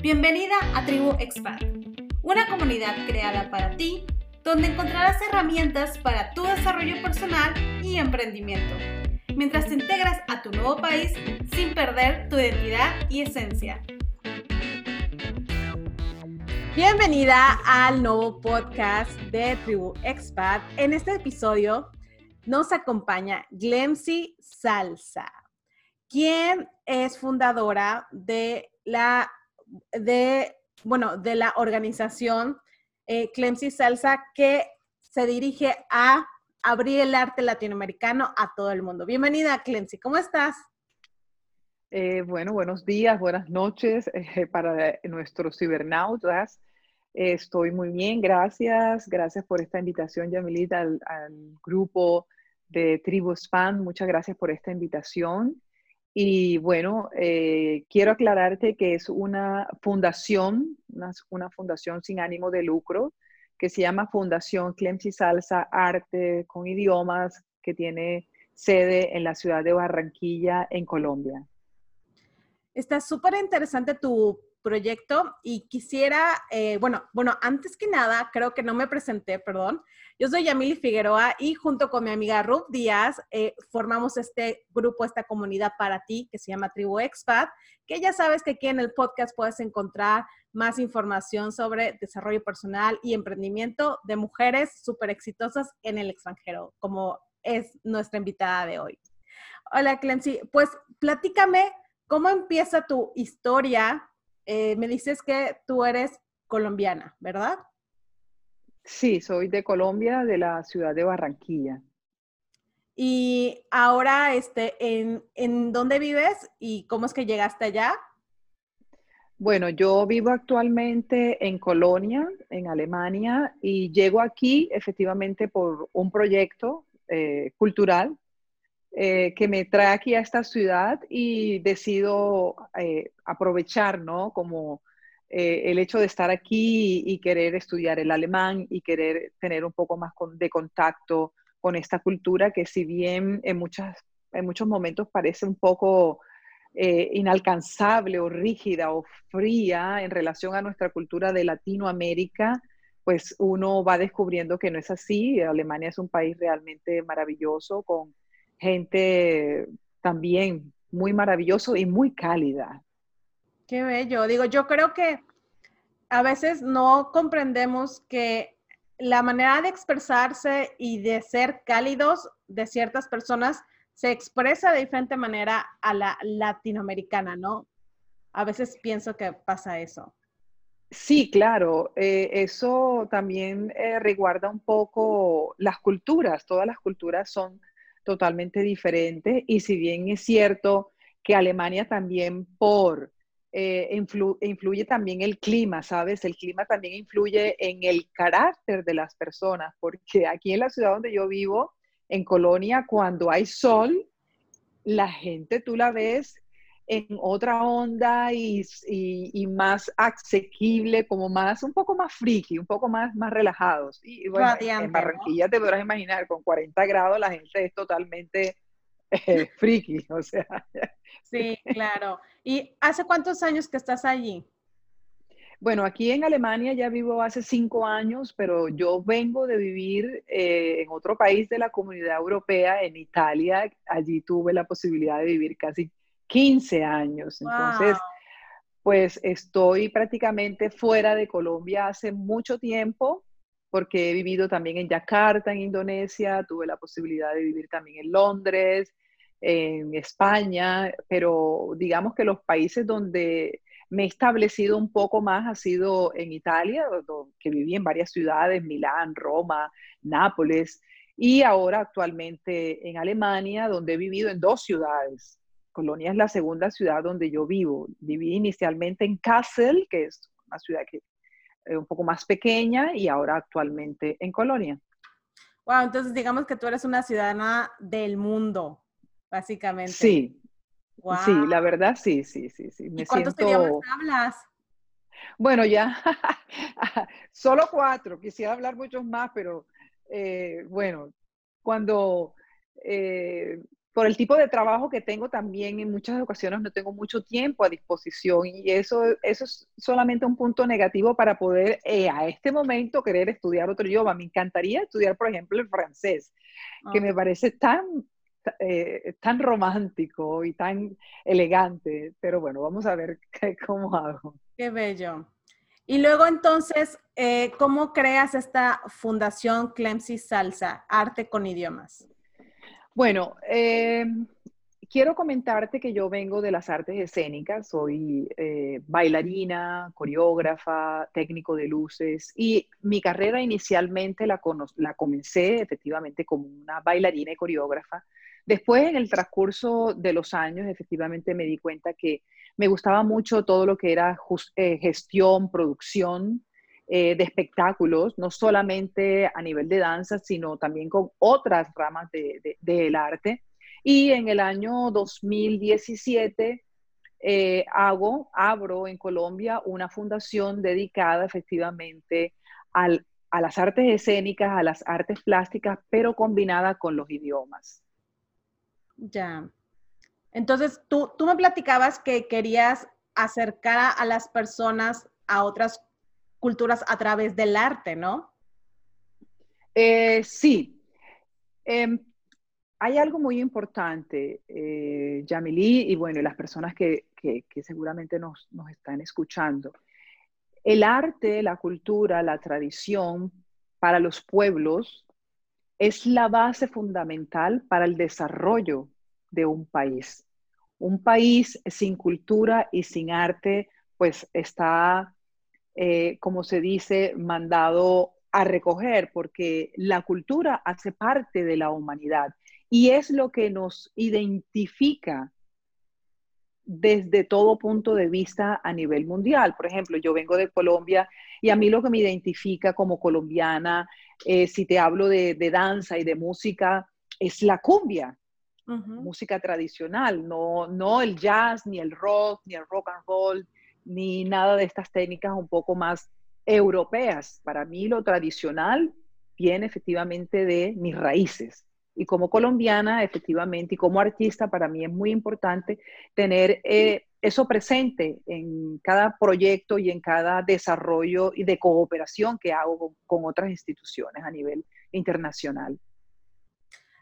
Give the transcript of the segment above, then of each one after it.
Bienvenida a Tribu Expat, una comunidad creada para ti donde encontrarás herramientas para tu desarrollo personal y emprendimiento, mientras te integras a tu nuevo país sin perder tu identidad y esencia. Bienvenida al nuevo podcast de Tribu Expat. En este episodio nos acompaña Glemsi Salsa, quien es fundadora de la de, bueno, de la organización eh, Clemsi Salsa que se dirige a abrir el arte latinoamericano a todo el mundo. Bienvenida, Clemsi, ¿cómo estás? Eh, bueno, buenos días, buenas noches eh, para nuestros cibernautas. estoy muy bien, gracias. Gracias por esta invitación, Yamilita, al, al grupo de Tribu Span. Muchas gracias por esta invitación. Y bueno, eh, quiero aclararte que es una fundación, una, fundación sin ánimo de lucro, que se llama Fundación Clemsi Salsa Arte con Idiomas, que tiene sede en la ciudad de Barranquilla, en Colombia. Está súper interesante tu proyecto y quisiera, eh, bueno, bueno, antes que nada, creo que no me presenté, perdón. Yo soy Yamili Figueroa y junto con mi amiga Ruth Díaz eh, formamos este grupo, esta comunidad para ti que se llama Tribu Expat, que ya sabes que aquí en el podcast puedes encontrar más información sobre desarrollo personal y emprendimiento de mujeres súper exitosas en el extranjero, como es nuestra invitada de hoy. Hola, Clemcy. Pues platícame cómo empieza tu historia eh, me dices que tú eres colombiana, ¿verdad? Sí, soy de Colombia, de la ciudad de Barranquilla. Y ahora, este, ¿en, ¿en dónde vives y cómo es que llegaste allá? Bueno, yo vivo actualmente en Colonia, en Alemania, y llego aquí efectivamente por un proyecto eh, cultural eh, que me trae aquí a esta ciudad y decido eh, aprovechar, ¿no? Como eh, el hecho de estar aquí y, querer estudiar el alemán y querer tener un poco más de contacto con esta cultura que si bien en, muchas, en muchos momentos parece un poco inalcanzable o rígida o fría en relación a nuestra cultura de Latinoamérica, pues uno va descubriendo que no es así. Alemania es un país realmente maravilloso con gente también muy maravilloso y muy cálida. Qué bello. Digo, yo creo que a veces no comprendemos que la manera de expresarse y de ser cálidos de ciertas personas se expresa de diferente manera a la latinoamericana, ¿no? A veces pienso que pasa eso. Sí, claro. Eh, eso también eh, reguarda un poco las culturas. Todas las culturas son totalmente diferente. Y si bien es cierto que Alemania también por eh, influye también el clima, ¿sabes? El clima también influye en el carácter de las personas, porque aquí en la ciudad donde yo vivo, en Colonia, cuando hay sol, la gente tú la ves en otra onda y, más asequible, como más, un poco más friki, un poco más, más relajados. Y, bueno, en Barranquilla te podrás imaginar, con 40 grados la gente es totalmente eh, friki, o sea. Sí, claro. ¿Y hace cuántos años que estás allí? Bueno, aquí en Alemania ya vivo hace cinco años, pero yo vengo de vivir eh, en otro país de la comunidad europea, en Italia. Allí tuve la posibilidad de vivir casi 15 años. Entonces, pues estoy prácticamente fuera de Colombia hace mucho tiempo porque he vivido también en Yakarta, en Indonesia, tuve la posibilidad de vivir también en Londres, en España, pero digamos que los países donde me he establecido un poco más ha sido en Italia, que viví en varias ciudades, Milán, Roma, Nápoles, y ahora actualmente en Alemania, donde he vivido en dos ciudades, Colonia es la segunda ciudad donde yo vivo. Viví inicialmente en Kassel, que es una ciudad que es un poco más pequeña, y ahora actualmente en Colonia. Wow, entonces digamos que tú eres una ciudadana del mundo, básicamente. Sí. Sí, la verdad sí, sí, sí, sí. Me ¿Y cuántos idiomas hablas? Bueno, ya, solo cuatro. Quisiera hablar muchos más, pero eh, bueno, cuando eh, por el tipo de trabajo que tengo también en muchas ocasiones no tengo mucho tiempo a disposición y eso, eso es solamente un punto negativo para poder eh, a este momento querer estudiar otro idioma. Me encantaría estudiar, por ejemplo, el francés, que me parece tan, eh, tan romántico y tan elegante, pero bueno, vamos a ver cómo hago. Qué bello. Y luego entonces, eh, ¿cómo creas esta fundación Clemsi Salsa, Arte con Idiomas? Bueno, eh, quiero comentarte que yo vengo de las artes escénicas, soy eh, bailarina, coreógrafa, técnico de luces y mi carrera inicialmente la, la comencé efectivamente como una bailarina y coreógrafa. Después, en el transcurso de los años, efectivamente me di cuenta que me gustaba mucho todo lo que era eh, gestión, producción eh, de espectáculos, no solamente a nivel de danza, sino también con otras ramas del arte. Y en el año 2017 eh, hago, abro en Colombia una fundación dedicada efectivamente a las artes escénicas, a las artes plásticas, pero combinada con los idiomas. Ya. Entonces, tú, tú me platicabas que querías acercar a las personas a otras culturas a través del arte, ¿no? Eh, sí. Em, hay algo muy importante, eh, Yamilí, y bueno, las personas que, seguramente nos, nos, están escuchando. El arte, la cultura, la tradición para los pueblos es la base fundamental para el desarrollo de un país. Un país sin cultura y sin arte, pues está, eh, como se dice, mandado a recoger, porque la cultura hace parte de la humanidad y es lo que nos identifica desde todo punto de vista a nivel mundial. Por ejemplo, yo vengo de Colombia y a mí lo que me identifica como colombiana, eh, si te hablo de, de, danza y de música, es la cumbia música tradicional, no, no el jazz, ni el rock, ni el rock and roll, ni nada de estas técnicas un poco más europeas. Para mí lo tradicional viene efectivamente de mis raíces. Y como colombiana, efectivamente, y como artista, para mí es muy importante tener eh, eso presente en cada proyecto y en cada desarrollo y de cooperación que hago con otras instituciones a nivel internacional.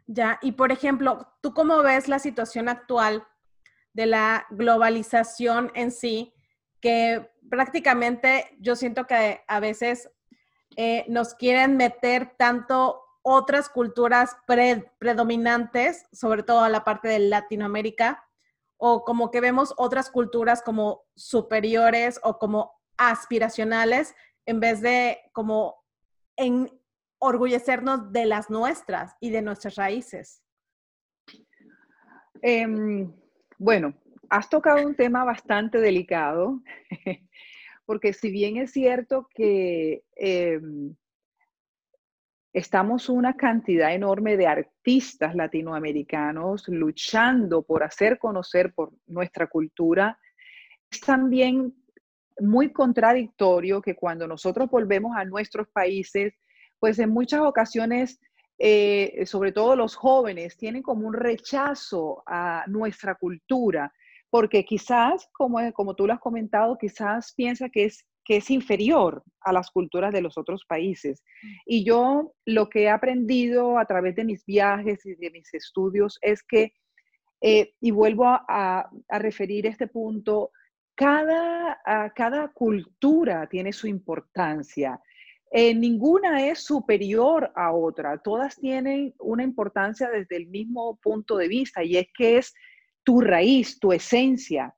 Ya, y por ejemplo, ¿tú cómo ves la situación actual de la globalización en sí? Que prácticamente yo siento que a veces eh, nos quieren meter tanto otras culturas predominantes, sobre todo a la parte de Latinoamérica, o como que vemos otras culturas como superiores o como aspiracionales, en vez de como en orgullecernos de las nuestras y de nuestras raíces? Em, bueno, has tocado un tema bastante delicado, porque si bien es cierto que em, estamos una cantidad enorme de artistas latinoamericanos luchando por hacer conocer por nuestra cultura, es también muy contradictorio que cuando nosotros volvemos a nuestros países pues en muchas ocasiones, eh, sobre todo los jóvenes, tienen como un rechazo a nuestra cultura, porque quizás, como, como tú lo has comentado, quizás piensa que es, que es inferior a las culturas de los otros países. Mm. Y yo lo que he aprendido a través de mis viajes y de mis estudios es que, eh, y vuelvo a, referir este punto, cada, cada cultura tiene su importancia eh, ninguna es superior a otra, todas tienen una importancia desde el mismo punto de vista y es que es tu raíz, tu esencia.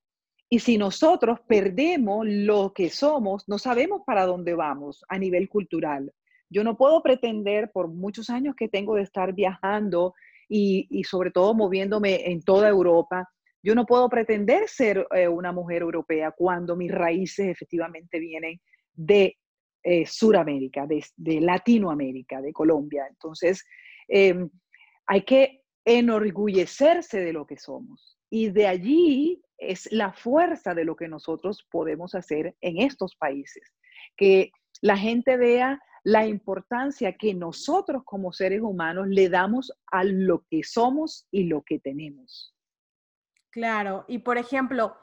Y si nosotros perdemos lo que somos, no sabemos para dónde vamos a nivel cultural. Yo no puedo pretender por muchos años que tengo de estar viajando y, sobre todo moviéndome en toda Europa, yo no puedo pretender ser eh, una mujer europea cuando mis raíces efectivamente vienen de eh, Suramérica, de, Latinoamérica, de Colombia. Entonces, em, hay que enorgullecerse de lo que somos. Y de allí es la fuerza de lo que nosotros podemos hacer en estos países. Que la gente vea la importancia que nosotros como seres humanos le damos a lo que somos y lo que tenemos. Claro, y por ejemplo,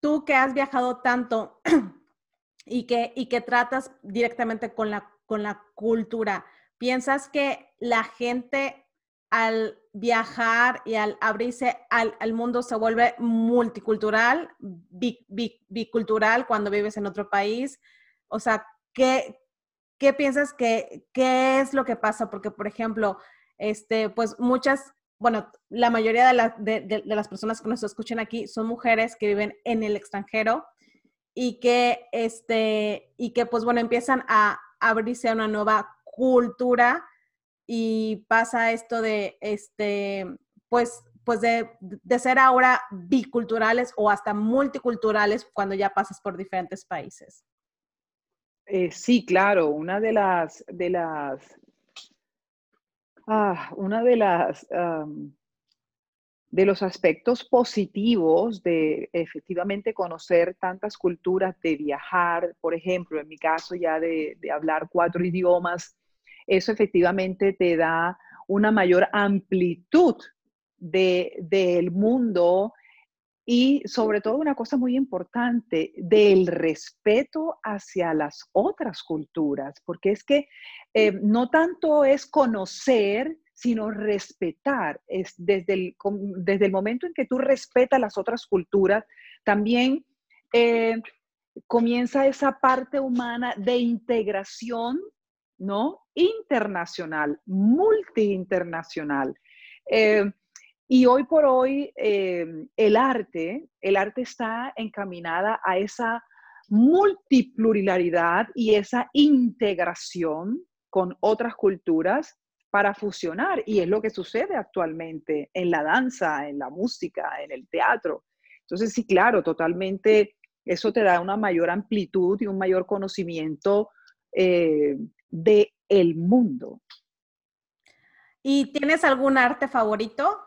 tú que has viajado tanto y que, y que tratas directamente con la, con la cultura, ¿piensas que la gente al viajar y al abrirse al, mundo se vuelve multicultural, bicultural cuando vives en otro país? O sea, ¿qué, qué piensas que qué es lo que pasa? Porque, por ejemplo, este, pues muchas, bueno, la mayoría de, de, las personas que nos escuchan aquí son mujeres que viven en el extranjero y que, este, y que pues bueno, empiezan a abrirse a una nueva cultura y pasa esto de, este, pues, pues de, de, ser ahora biculturales o hasta multiculturales cuando ya pasas por diferentes países. Eh, sí, claro, una de las, de las, ah, una de las, de los aspectos positivos de efectivamente conocer tantas culturas, de viajar, por ejemplo, en mi caso ya de, hablar cuatro idiomas, eso efectivamente te da una mayor amplitud del mundo y sobre todo una cosa muy importante, del respeto hacia las otras culturas, porque es que eh, no tanto es conocer, sino respetar. Es desde el, desde el momento en que tú respetas las otras culturas, también eh, comienza esa parte humana de integración, ¿no? Internacional, multi-internacional. Eh, y hoy por hoy eh, el arte, el arte está encaminada a esa multipluralidad y esa integración con otras culturas para fusionar. Y es lo que sucede actualmente en la danza, en la música, en el teatro. Entonces, sí, claro, totalmente, eso te da una mayor amplitud y un mayor conocimiento eh, de el mundo. ¿Y tienes algún arte favorito?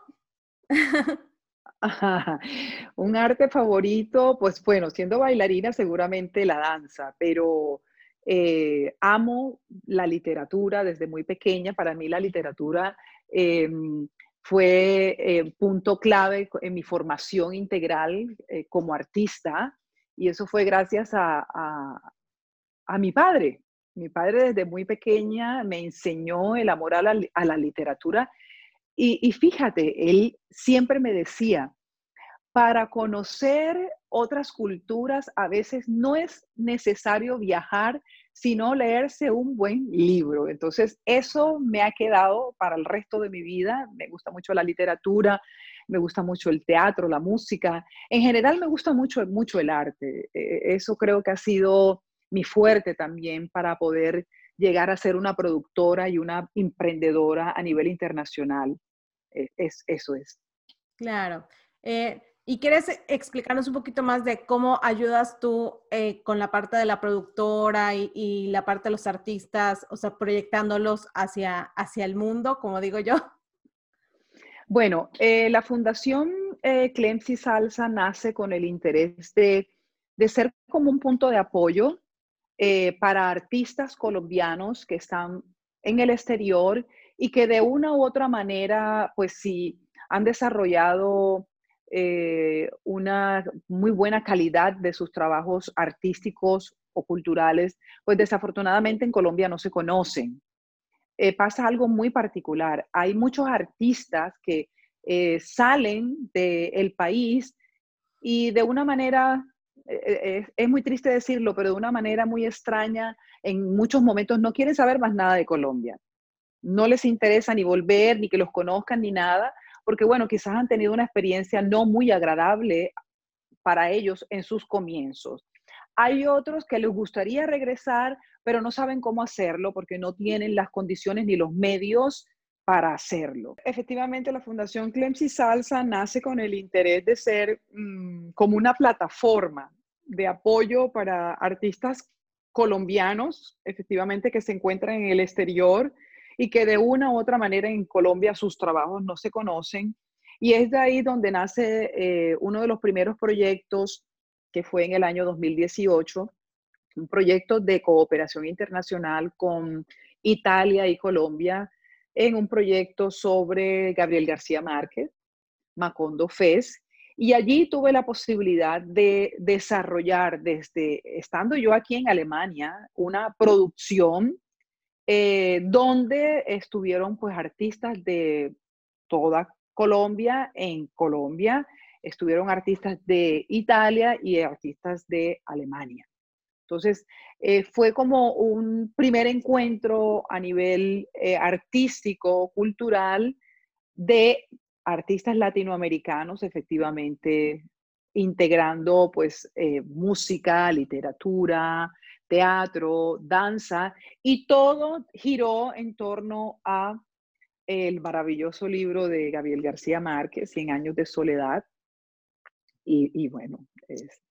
Un arte favorito, pues bueno, siendo bailarina seguramente la danza, pero eh, amo la literatura desde muy pequeña. Para mí la literatura em, fue eh, punto clave en mi formación integral eh, como artista y eso fue gracias a, mi padre. Mi padre desde muy pequeña me enseñó el amor a la, literatura y, y, fíjate, él siempre me decía, para conocer otras culturas a veces no es necesario viajar, sino leerse un buen libro. Entonces, eso me ha quedado para el resto de mi vida. Me gusta mucho la literatura, me gusta mucho el teatro, la música. En general, me gusta mucho, mucho el arte. E, eso creo que ha sido mi fuerte también para poder llegar a ser una productora y una emprendedora a nivel internacional. E, es, eso es. Claro. Eh, ¿Y quieres explicarnos un poquito más de cómo ayudas tú eh, con la parte de la productora y, la parte de los artistas, o sea, proyectándolos hacia, hacia el mundo, como digo yo? Bueno, eh, la Fundación Clemsi Salsa nace con el interés de, de, ser como un punto de apoyo eh, para artistas colombianos que están en el exterior y que de una u otra manera, pues sí, han desarrollado eh, una muy buena calidad de sus trabajos artísticos o culturales, pues desafortunadamente en Colombia no se conocen. Eh, pasa algo muy particular. Hay muchos artistas que eh, salen del país y de una manera, es muy triste decirlo, pero de una manera muy extraña, en muchos momentos no quieren saber más nada de Colombia. No les interesa ni volver, ni que los conozcan, ni nada, porque bueno, quizás han tenido una experiencia no muy agradable para ellos en sus comienzos. Hay otros que les gustaría regresar, pero no saben cómo hacerlo porque no tienen las condiciones ni los medios para hacerlo. Efectivamente, la Fundación Clemsi Salsa nace con el interés de ser mm, como una plataforma de apoyo para artistas colombianos, efectivamente, que se encuentran en el exterior y que de una u otra manera en Colombia sus trabajos no se conocen. Y es de ahí donde nace eh, uno de los primeros proyectos que fue en el año 2018, un proyecto de cooperación internacional con Italia y Colombia en un proyecto sobre Gabriel García Márquez, Macondo Fez, y allí tuve la posibilidad de desarrollar desde, estando yo aquí en Alemania, una producción eh, donde estuvieron pues artistas de toda Colombia, en Colombia, estuvieron artistas de Italia y artistas de Alemania. Entonces, eh, fue como un primer encuentro a nivel eh, artístico, cultural, de artistas latinoamericanos, efectivamente, integrando pues eh, música, literatura, teatro, danza, y todo giró en torno a el maravilloso libro de Gabriel García Márquez, Cien años de soledad, y, bueno, es,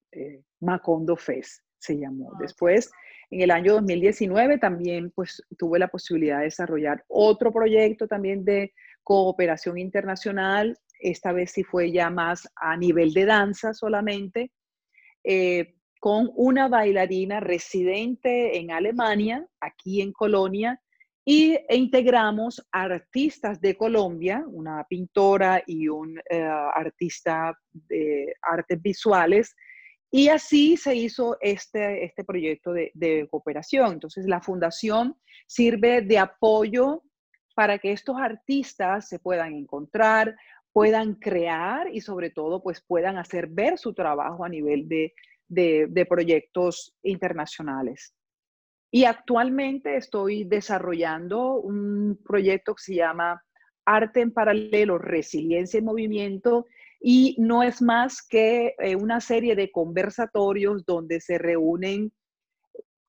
Macondo Fez se llamó. Ah, Después, en el año 2019 también pues tuve la posibilidad de desarrollar otro proyecto también de cooperación internacional, esta vez sí fue ya más a nivel de danza solamente, eh, con una bailarina residente en Alemania, aquí en Colonia, y e integramos artistas de Colombia, una pintora y un eh, artista de artes visuales, y así se hizo este, este proyecto de, de cooperación. Entonces, la fundación sirve de apoyo para que estos artistas se puedan encontrar, puedan crear y sobre todo pues puedan hacer ver su trabajo a nivel de, de, proyectos internacionales. Y actualmente estoy desarrollando un proyecto que se llama Arte en Paralelo, Resiliencia y Movimiento, y no es más que eh, una serie de conversatorios donde se reúnen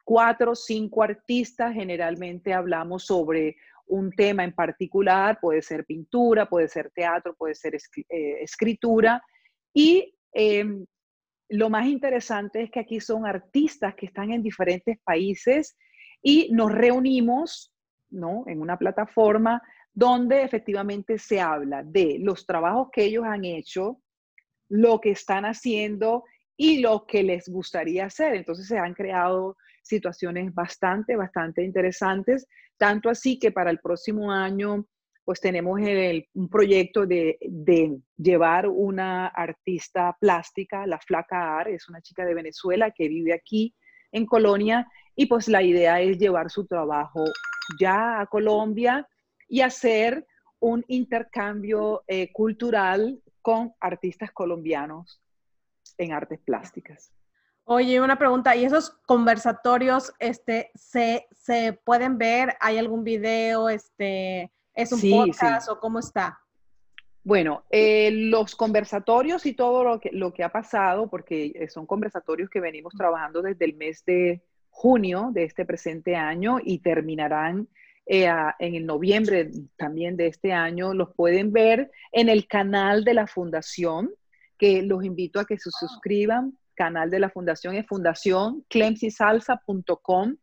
cuatro o cinco artistas, generalmente hablamos sobre un tema en particular, puede ser pintura, puede ser teatro, puede ser eh, escritura. Y em, lo más interesante es que aquí son artistas que están en diferentes países y nos reunimos ¿no? en una plataforma donde efectivamente se habla de los trabajos que ellos han hecho, lo que están haciendo y lo que les gustaría hacer. Entonces se han creado situaciones bastante, bastante interesantes tanto así que para el próximo año, pues tenemos un proyecto de, llevar una artista plástica, la Flaca Ar, es una chica de Venezuela que vive aquí en Colonia, y pues la idea es llevar su trabajo ya a Colombia y hacer un intercambio eh, cultural con artistas colombianos en artes plásticas. Oye, una pregunta, ¿y esos conversatorios este, se, se pueden ver? ¿Hay algún video? Este, ¿Es un podcast o cómo está? Bueno, eh, los conversatorios y todo lo que, lo que ha pasado, porque eh, son conversatorios que venimos trabajando desde el mes de junio de este presente año y terminarán eh, en el noviembre también de este año, los pueden ver en el canal de la fundación, que los invito a que se suscriban canal de la fundación es fundacionclemsisalsa.com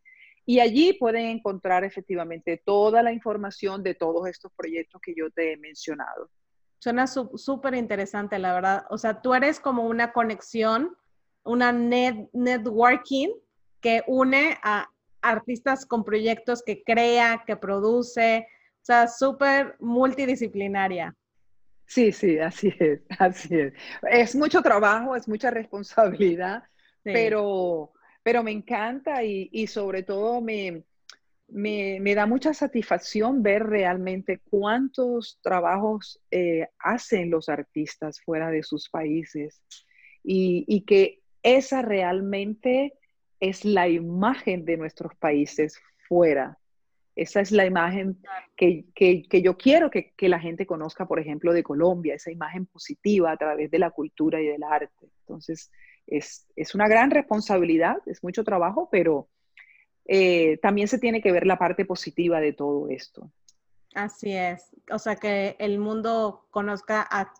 y allí pueden encontrar efectivamente toda la información de todos estos proyectos que yo te he mencionado. Suena súper interesante, la verdad. O sea, tú eres como una conexión, una net networking que une a artistas con proyectos que crea, que produce, o sea, súper multidisciplinaria. Sí, sí, así es, así es. Es mucho trabajo, es mucha responsabilidad, pero, pero me encanta y, sobre todo me, me, da mucha satisfacción ver realmente cuántos trabajos eh, hacen los artistas fuera de sus países y, y que esa realmente es la imagen de nuestros países fuera esa es la imagen que, yo quiero que, la gente conozca, por ejemplo, de Colombia, esa imagen positiva a través de la cultura y del arte. Entonces, es, una gran responsabilidad, es mucho trabajo, pero eh, también se tiene que ver la parte positiva de todo esto. Así es. O sea, que el mundo conozca a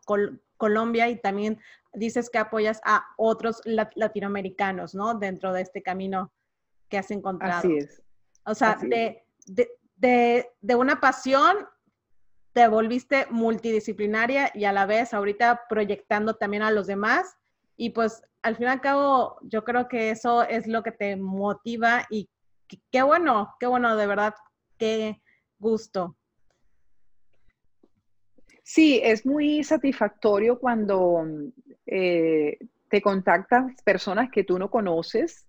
Colombia y también dices que apoyas a otros latinoamericanos, ¿no? Dentro de este camino que has encontrado. Así es. O sea, de, de, una pasión te volviste multidisciplinaria y a la vez ahorita proyectando también a los demás Y pues al fin y al cabo, yo creo que eso es lo que te motiva y qué bueno, qué bueno, de verdad, qué gusto. Sí, es muy satisfactorio cuando eh, te contactan personas que tú no conoces,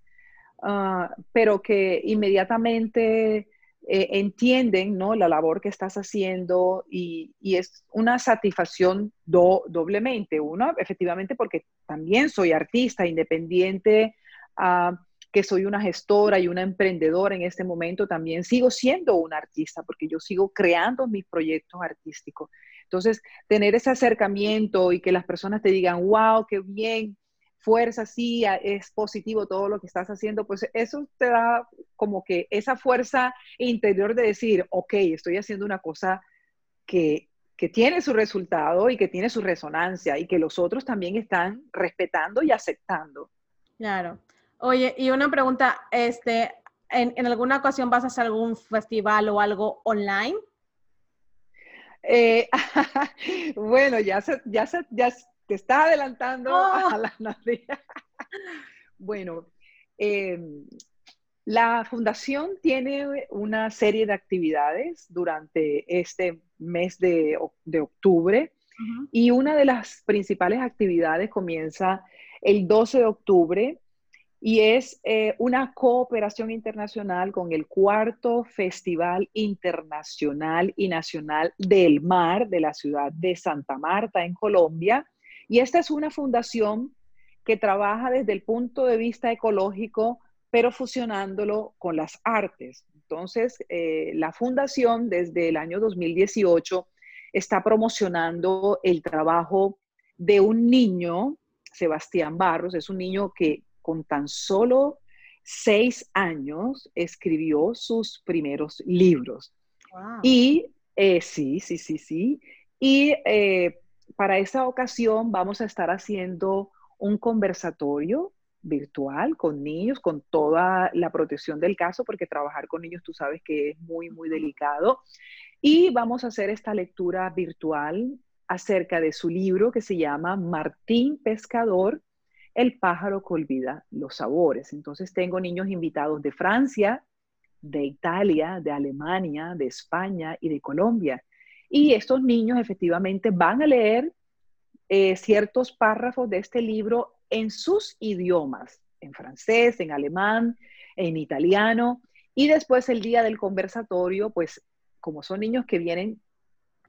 ah, pero que inmediatamente eh, entienden ¿no? la labor que estás haciendo y, es una satisfacción doblemente. Uno, efectivamente, porque también soy artista independiente, ah, que soy una gestora y una emprendedora en este momento, también sigo siendo una artista porque yo sigo creando mis proyectos artísticos. Entonces, tener ese acercamiento y que las personas te digan, wow, qué bien, fuerza, sí, es positivo todo lo que estás haciendo, pues eso te da como que esa fuerza interior de decir, ok, estoy haciendo una cosa que, que tiene su resultado y que tiene su resonancia y que los otros también están respetando y aceptando. Claro. Oye, y una pregunta, este, ¿en, en alguna ocasión vas a hacer algún festival o algo online? Eh, bueno, ya se, ya se, ya te está adelantando a la Navidad. bueno, em, la fundación tiene una serie de actividades durante este mes de, octubre y una de las principales actividades comienza el 12 de octubre y es eh, una cooperación internacional con el cuarto Festival Internacional y Nacional del Mar de la ciudad de Santa Marta, en Colombia. Y esta es una fundación que trabaja desde el punto de vista ecológico, pero fusionándolo con las artes. Entonces, eh, la fundación desde el año 2018 está promocionando el trabajo de un niño, Sebastián Barros, es un niño que con tan solo seis años escribió sus primeros libros. Y eh, sí, sí, sí, sí. Y eh, para esa ocasión vamos a estar haciendo un conversatorio virtual con niños, con toda la protección del caso, porque trabajar con niños tú sabes que es muy, muy delicado. Y vamos a hacer esta lectura virtual acerca de su libro que se llama Martín Pescador, el pájaro que olvida los sabores. Entonces tengo niños invitados de Francia, de Italia, de Alemania, de España y de Colombia. Y estos niños efectivamente van a leer eh, ciertos párrafos de este libro en sus idiomas, en francés, en alemán, en italiano. Y después el día del conversatorio, pues como son niños que vienen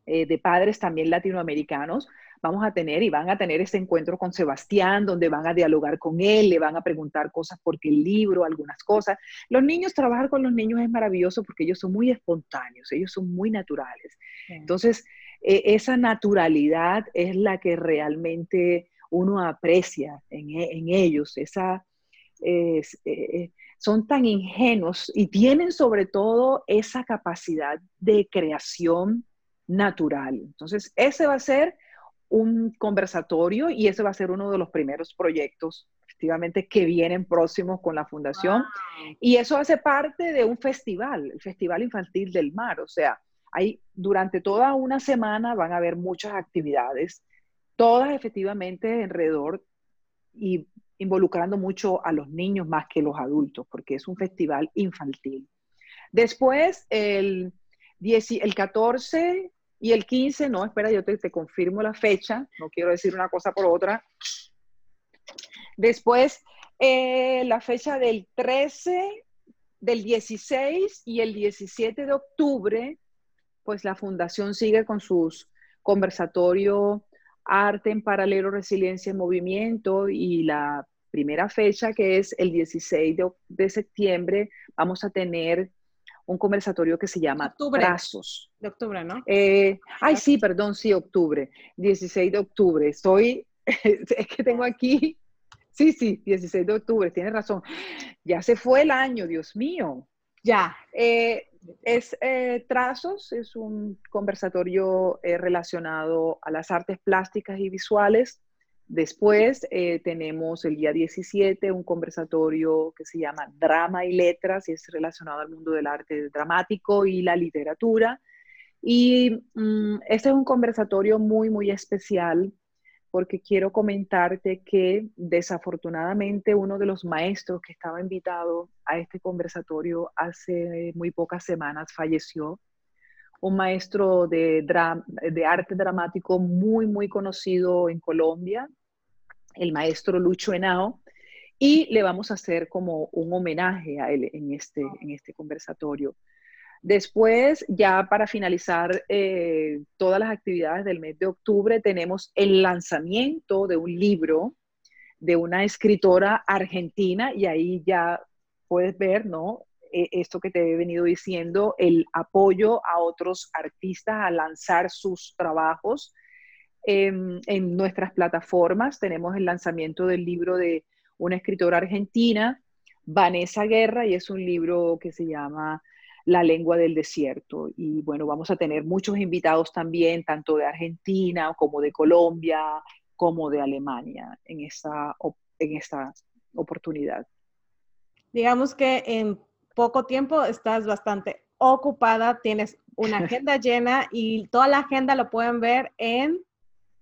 eh, de padres también latinoamericanos, vamos a tener y van a tener ese encuentro con Sebastián, donde van a dialogar con él, le van a preguntar cosas porque el libro, algunas cosas. Los niños, trabajar con los niños es maravilloso porque ellos son muy espontáneos, ellos son muy naturales. Entonces, e, esa naturalidad es la que realmente uno aprecia en, e, ellos, esa... Eh, eh, son tan ingenuos y tienen sobre todo esa capacidad de creación natural. Entonces, ese va a ser un conversatorio y ese va a ser uno de los primeros proyectos efectivamente que vienen próximos con la fundación. Y eso hace parte de un festival, el Festival Infantil del Mar. O sea, hay, durante toda una semana van a haber muchas actividades, todas efectivamente alrededor y involucrando mucho a los niños más que los adultos, porque es un festival infantil. Después, el, 10, el 14 y el 15, no, espera, yo te, confirmo la fecha, no quiero decir una cosa por otra. Después, eh, la fecha del 13, del 16 y el 17 de octubre, pues la fundación sigue con sus conversatorios Arte en Paralelo, Resiliencia en Movimiento y la primera fecha, que es el 16 de, de septiembre, vamos a tener un conversatorio que se llama octubre. Trazos. De octubre, ¿no? Eh, ay, sí, perdón, sí, octubre. 16 de octubre. Estoy, es que tengo aquí, sí, sí, 16 de octubre, tienes razón. Ya se fue el año, Dios mío. Ya. Eh, es eh, Trazos, es un conversatorio relacionado a las artes plásticas y visuales Después eh, tenemos el día 17 un conversatorio que se llama Drama y Letras y es relacionado al mundo del arte dramático y la literatura. Y mm, este es un conversatorio muy, muy especial porque quiero comentarte que desafortunadamente uno de los maestros que estaba invitado a este conversatorio hace muy pocas semanas falleció. Un maestro de, arte dramático muy, muy conocido en Colombia, el maestro Lucho Henao, y le vamos a hacer como un homenaje a él en este, en este conversatorio. Después, ya para finalizar eh, todas las actividades del mes de octubre, tenemos el lanzamiento de un libro de una escritora argentina y ahí ya puedes ver, ¿no? E, esto que te he venido diciendo, el apoyo a otros artistas a lanzar sus trabajos en nuestras plataformas. Tenemos el lanzamiento del libro de una escritora argentina, Vanessa Guerra, y es un libro que se llama la lengua del desierto. Y bueno, vamos a tener muchos invitados también, tanto de Argentina como de Colombia, como de Alemania en esta, en esta oportunidad. Digamos que en poco tiempo estás bastante ocupada, tienes una agenda llena y toda la agenda lo pueden ver en...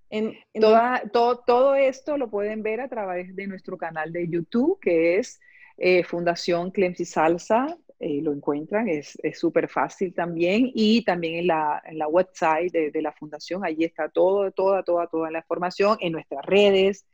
en, Toda, todo, todo, esto lo pueden ver a través de nuestro canal de YouTube, que es eh, Fundación Clemsi Salsa eh, lo encuentran, es súper fácil también. Y también en la, en la website de, de, la fundación, allí está todo, toda, toda, toda la información, en nuestras redes.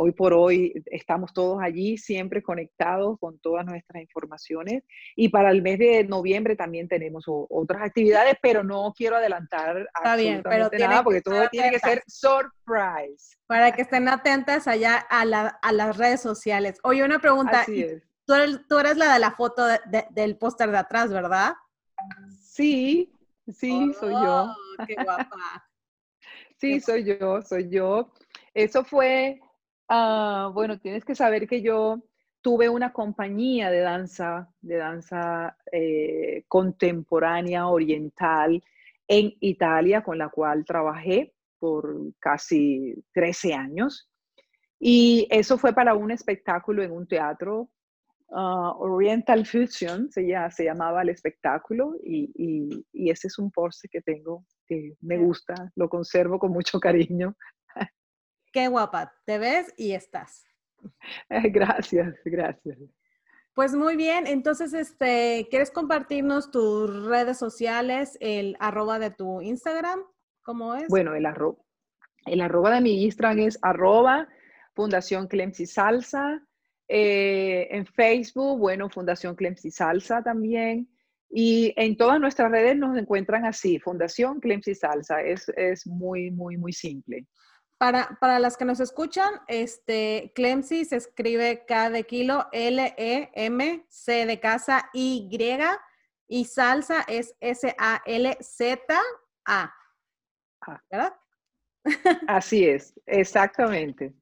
Hoy por hoy estamos todos allí, siempre conectados con todas nuestras informaciones. Y para el mes de noviembre también tenemos otras actividades, pero no quiero adelantar Está bien, pero nada porque todo tiene que ser surprise. Para que estén atentas allá a, la, a las redes sociales. Oye, una pregunta. Así es Tú eres, la de la foto del póster de atrás, ¿verdad? Sí, sí, soy yo. Oh, qué guapa. sí, soy yo, soy yo. Eso fue, ah, bueno, tienes que saber que yo tuve una compañía de danza, de danza eh, contemporánea oriental en Italia, con la cual trabajé por casi 13 años. Y eso fue para un espectáculo en un teatro Ah, Oriental Fusion, se, se llamaba el espectáculo, y, ese es un porsche que tengo, que me gusta, lo conservo con mucho cariño. Qué guapa, te ves y estás. Gracias, gracias. Pues muy bien, entonces, este, ¿quieres compartirnos tus redes sociales, el arroba de tu Instagram? ¿Cómo es? Bueno, el arroba, el arroba de mi Instagram es arroba Fundación Clemsi Salsa. Eh, en Facebook, bueno, Fundación Clemsi Salsa también. Y en todas nuestras redes nos encuentran así, Fundación Clemsi Salsa. Es, es muy, muy, muy simple. Para, para, las que nos escuchan, este, Clemsi se escribe K de kilo, L-E-M, C de casa, Y, y salsa es S-A-L-Z-A. ¿Verdad? Así es, exactamente.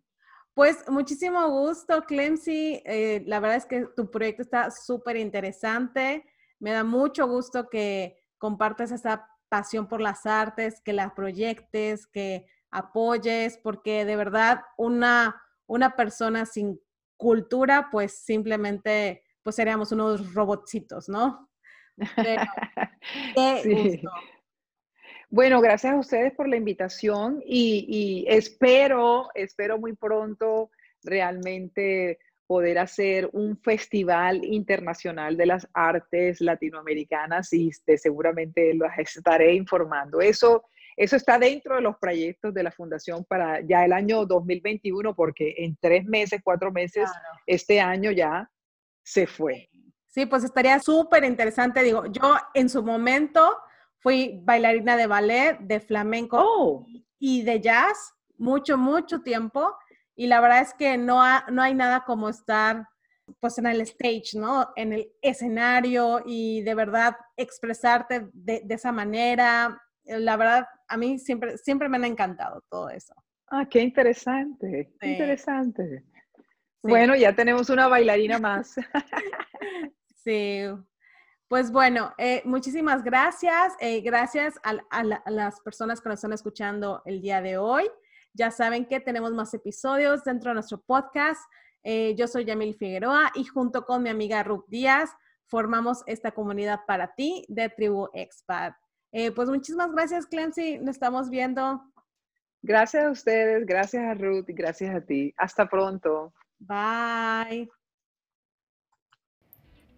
Pues muchísimo gusto, Clemsi. Eh, la verdad es que tu proyecto está súper interesante. Me da mucho gusto que compartas esa pasión por las artes, que las proyectes, que apoyes, porque de verdad una, una persona sin cultura, pues simplemente, pues seríamos unos robotcitos, ¿no? qué gusto. Bueno, gracias a ustedes por la invitación y, espero, espero muy pronto realmente poder hacer un festival internacional de las artes latinoamericanas y seguramente los estaré informando. Eso, eso está dentro de los proyectos de la Fundación para ya el año 2021, porque en tres meses, cuatro meses, este año ya se fue. Sí, pues estaría súper interesante. Digo, yo en su momento Fui bailarina de ballet, de flamenco oh. y de jazz mucho, mucho tiempo. Y la verdad es que no, no hay nada como estar pues en el stage, ¿no? En el escenario y de verdad expresarte de, esa manera. La verdad, a mí siempre, siempre me han encantado todo eso. Ah, qué interesante, interesante. Bueno, ya tenemos una bailarina más. sí, pues bueno, eh, muchísimas gracias. Eh, gracias a, las personas que nos están escuchando el día de hoy. Ya saben que tenemos más episodios dentro de nuestro podcast. Eh, yo soy Yamil Figueroa y junto con mi amiga Ruth Díaz formamos esta comunidad para ti de Tribu Expat. Pues muchísimas gracias, Clancy. Nos estamos viendo. Gracias a ustedes, gracias a Ruth y gracias a ti. Hasta pronto. Bye.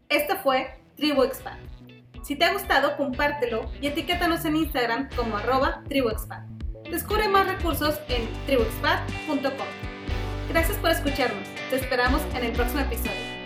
Esto fue Tribu Expand. Si te ha gustado, compártelo y etiquétanos en Instagram como arroba tribuexpand. Descubre más recursos en tribuexpand.com. Gracias por escucharnos. Te esperamos en el próximo episodio.